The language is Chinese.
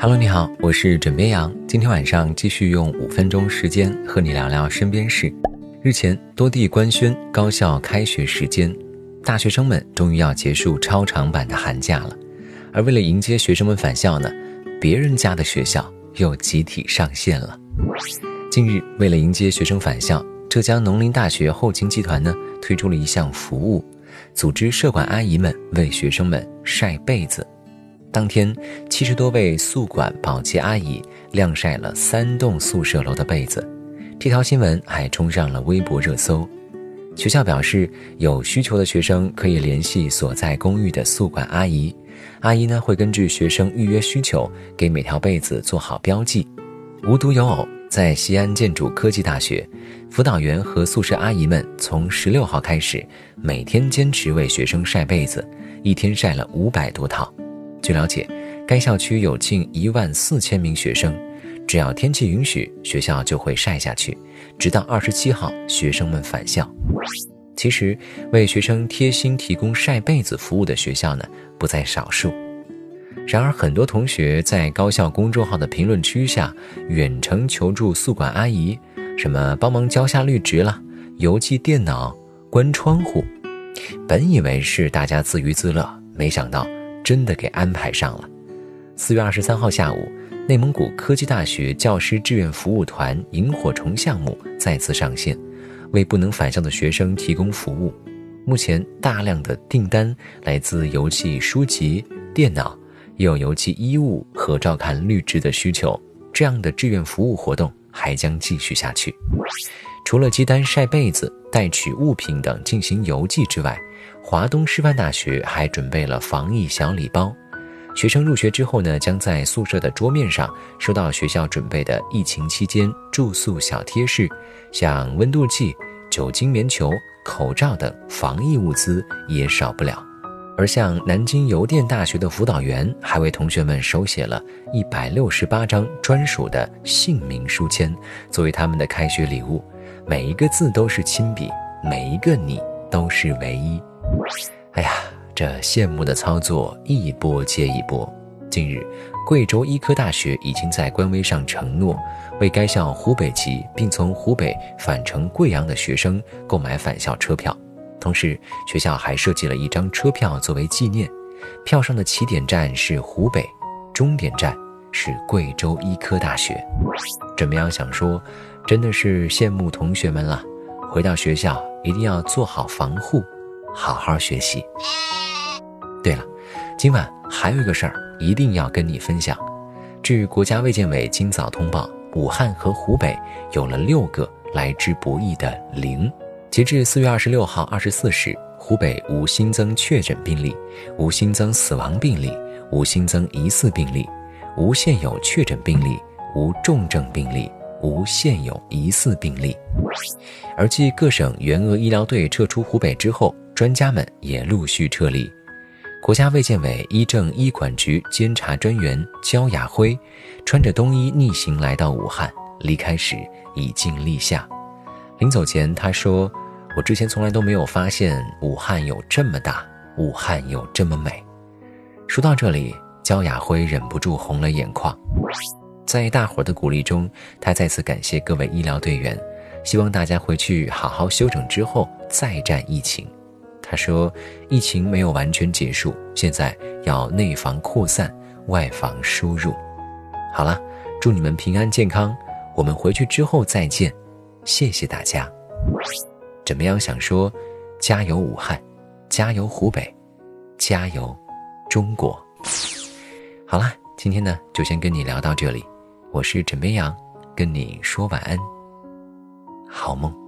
Hello，你好，我是枕边羊。今天晚上继续用五分钟时间和你聊聊身边事。日前，多地官宣高校开学时间，大学生们终于要结束超长版的寒假了。而为了迎接学生们返校呢，别人家的学校又集体上线了。近日，为了迎接学生返校，浙江农林大学后勤集团呢推出了一项服务，组织社管阿姨们为学生们晒被子。当天，七十多位宿管保洁阿姨晾晒了三栋宿舍楼的被子，这条新闻还冲上了微博热搜。学校表示，有需求的学生可以联系所在公寓的宿管阿姨，阿姨呢会根据学生预约需求，给每条被子做好标记。无独有偶，在西安建筑科技大学，辅导员和宿舍阿姨们从十六号开始，每天坚持为学生晒被子，一天晒了五百多套。据了解，该校区有近一万四千名学生，只要天气允许，学校就会晒下去，直到二十七号学生们返校。其实，为学生贴心提供晒被子服务的学校呢，不在少数。然而，很多同学在高校公众号的评论区下远程求助宿管阿姨，什么帮忙浇下绿植了、邮寄电脑、关窗户，本以为是大家自娱自乐，没想到。真的给安排上了。四月二十三号下午，内蒙古科技大学教师志愿服务团萤火虫项目再次上线，为不能返校的学生提供服务。目前，大量的订单来自邮寄书籍、电脑，也有邮寄衣物和照看绿植的需求。这样的志愿服务活动还将继续下去。除了接单晒被子、代取物品等进行邮寄之外，华东师范大学还准备了防疫小礼包，学生入学之后呢，将在宿舍的桌面上收到学校准备的疫情期间住宿小贴士，像温度计、酒精棉球、口罩等防疫物资也少不了。而像南京邮电大学的辅导员还为同学们手写了一百六十八张专属的姓名书签，作为他们的开学礼物，每一个字都是亲笔，每一个你都是唯一。哎呀，这羡慕的操作一波接一波。近日，贵州医科大学已经在官微上承诺，为该校湖北籍并从湖北返程贵阳的学生购买返校车票。同时，学校还设计了一张车票作为纪念，票上的起点站是湖北，终点站是贵州医科大学。怎么样？想说，真的是羡慕同学们了。回到学校一定要做好防护。好好学习。对了，今晚还有一个事儿一定要跟你分享。据国家卫健委今早通报，武汉和湖北有了六个来之不易的零。截至四月二十六号二十四时，湖北无新增确诊病例，无新增死亡病例，无新增疑似病例，无现有确诊病例，无重症病例，无现有疑似病例。而继各省援鄂医疗队撤出湖北之后，专家们也陆续撤离。国家卫健委医政医管局监察专员焦亚辉穿着冬衣逆行来到武汉，离开时已经立夏。临走前，他说：“我之前从来都没有发现武汉有这么大，武汉有这么美。”说到这里，焦亚辉忍不住红了眼眶。在大伙的鼓励中，他再次感谢各位医疗队员，希望大家回去好好休整之后再战疫情。他说：“疫情没有完全结束，现在要内防扩散，外防输入。”好了，祝你们平安健康，我们回去之后再见，谢谢大家。怎么样？想说，加油武汉，加油湖北，加油中国。好了，今天呢就先跟你聊到这里，我是枕边羊，跟你说晚安，好梦。